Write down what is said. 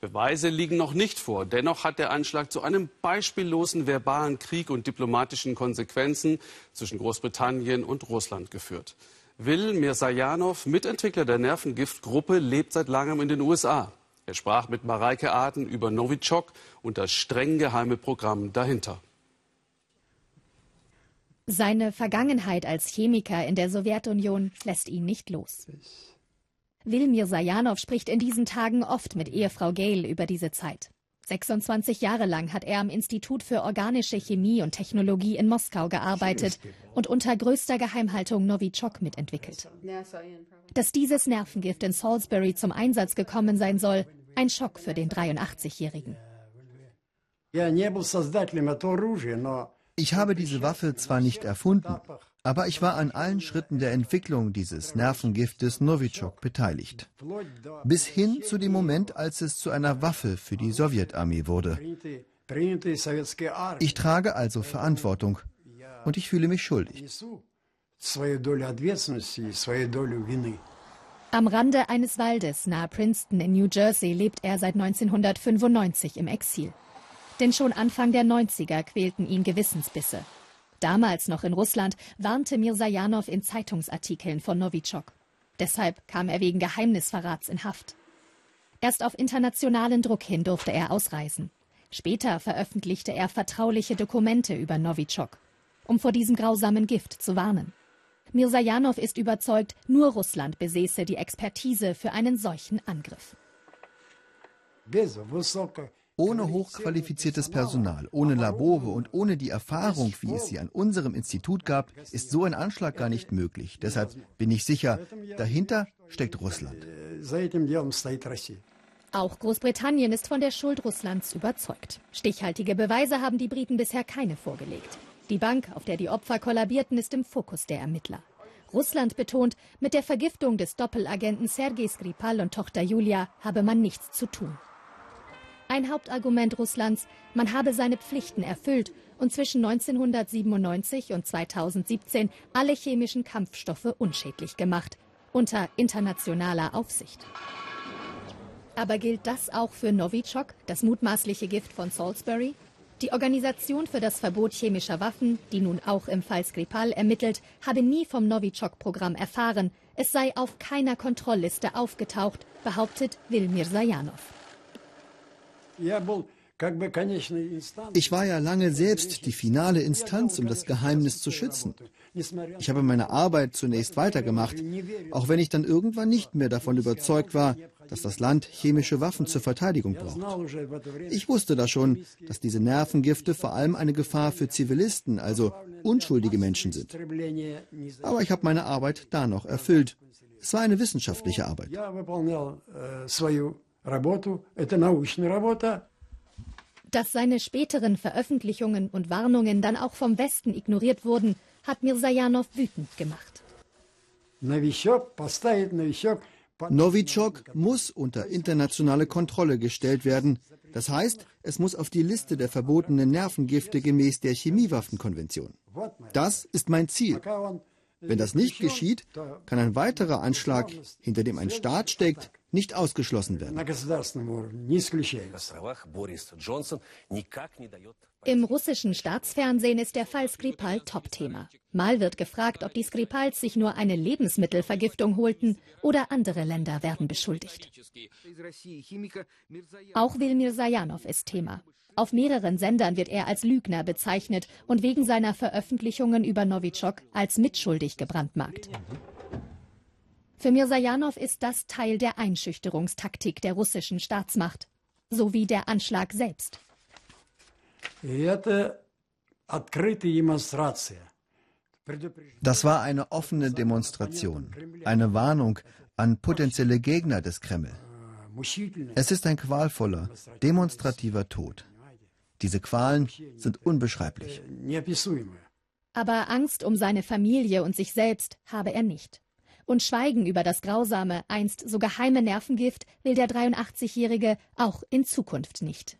Beweise liegen noch nicht vor. Dennoch hat der Anschlag zu einem beispiellosen verbalen Krieg und diplomatischen Konsequenzen zwischen Großbritannien und Russland geführt. Will Mirsajanov, Mitentwickler der Nervengiftgruppe, lebt seit langem in den USA. Er sprach mit Mareike Aden über Novichok und das streng geheime Programm dahinter. Seine Vergangenheit als Chemiker in der Sowjetunion lässt ihn nicht los. Wilmir Sajanov spricht in diesen Tagen oft mit Ehefrau Gail über diese Zeit. 26 Jahre lang hat er am Institut für organische Chemie und Technologie in Moskau gearbeitet und unter größter Geheimhaltung Novichok mitentwickelt. Dass dieses Nervengift in Salisbury zum Einsatz gekommen sein soll, ein Schock für den 83-Jährigen. Ich habe diese Waffe zwar nicht erfunden, aber ich war an allen Schritten der Entwicklung dieses Nervengiftes Novichok beteiligt. Bis hin zu dem Moment, als es zu einer Waffe für die Sowjetarmee wurde. Ich trage also Verantwortung und ich fühle mich schuldig. Am Rande eines Waldes nahe Princeton in New Jersey lebt er seit 1995 im Exil. Denn schon Anfang der 90er quälten ihn Gewissensbisse. Damals noch in Russland warnte Mirsajanov in Zeitungsartikeln von Novichok. Deshalb kam er wegen Geheimnisverrats in Haft. Erst auf internationalen Druck hin durfte er ausreisen. Später veröffentlichte er vertrauliche Dokumente über Novichok, um vor diesem grausamen Gift zu warnen. Mirsajanov ist überzeugt, nur Russland besäße die Expertise für einen solchen Angriff. Ohne hochqualifiziertes Personal, ohne Labore und ohne die Erfahrung, wie es sie an unserem Institut gab, ist so ein Anschlag gar nicht möglich. Deshalb bin ich sicher, dahinter steckt Russland. Auch Großbritannien ist von der Schuld Russlands überzeugt. Stichhaltige Beweise haben die Briten bisher keine vorgelegt. Die Bank, auf der die Opfer kollabierten, ist im Fokus der Ermittler. Russland betont, mit der Vergiftung des Doppelagenten Sergei Skripal und Tochter Julia habe man nichts zu tun. Ein Hauptargument Russlands, man habe seine Pflichten erfüllt und zwischen 1997 und 2017 alle chemischen Kampfstoffe unschädlich gemacht, unter internationaler Aufsicht. Aber gilt das auch für Novichok, das mutmaßliche Gift von Salisbury? Die Organisation für das Verbot chemischer Waffen, die nun auch im Fall Skripal ermittelt, habe nie vom Novichok-Programm erfahren. Es sei auf keiner Kontrollliste aufgetaucht, behauptet Wilmir Sajanov. Ich war ja lange selbst die finale Instanz, um das Geheimnis zu schützen. Ich habe meine Arbeit zunächst weitergemacht, auch wenn ich dann irgendwann nicht mehr davon überzeugt war, dass das Land chemische Waffen zur Verteidigung braucht. Ich wusste da schon, dass diese Nervengifte vor allem eine Gefahr für Zivilisten, also unschuldige Menschen sind. Aber ich habe meine Arbeit da noch erfüllt. Es war eine wissenschaftliche Arbeit. Dass seine späteren Veröffentlichungen und Warnungen dann auch vom Westen ignoriert wurden, hat Mirsajanov wütend gemacht. Novichok muss unter internationale Kontrolle gestellt werden. Das heißt, es muss auf die Liste der verbotenen Nervengifte gemäß der Chemiewaffenkonvention. Das ist mein Ziel. Wenn das nicht geschieht, kann ein weiterer Anschlag, hinter dem ein Staat steckt, nicht ausgeschlossen werden. Im russischen Staatsfernsehen ist der Fall Skripal Topthema. Mal wird gefragt, ob die Skripals sich nur eine Lebensmittelvergiftung holten oder andere Länder werden beschuldigt. Auch Wilmir Sajanov ist Thema. Auf mehreren Sendern wird er als Lügner bezeichnet und wegen seiner Veröffentlichungen über Novichok als mitschuldig gebrandmarkt. Für Mirsajanov ist das Teil der Einschüchterungstaktik der russischen Staatsmacht, sowie der Anschlag selbst. Das war eine offene Demonstration, eine Warnung an potenzielle Gegner des Kreml. Es ist ein qualvoller, demonstrativer Tod. Diese Qualen sind unbeschreiblich. Aber Angst um seine Familie und sich selbst habe er nicht. Und Schweigen über das grausame, einst so geheime Nervengift will der 83-Jährige auch in Zukunft nicht.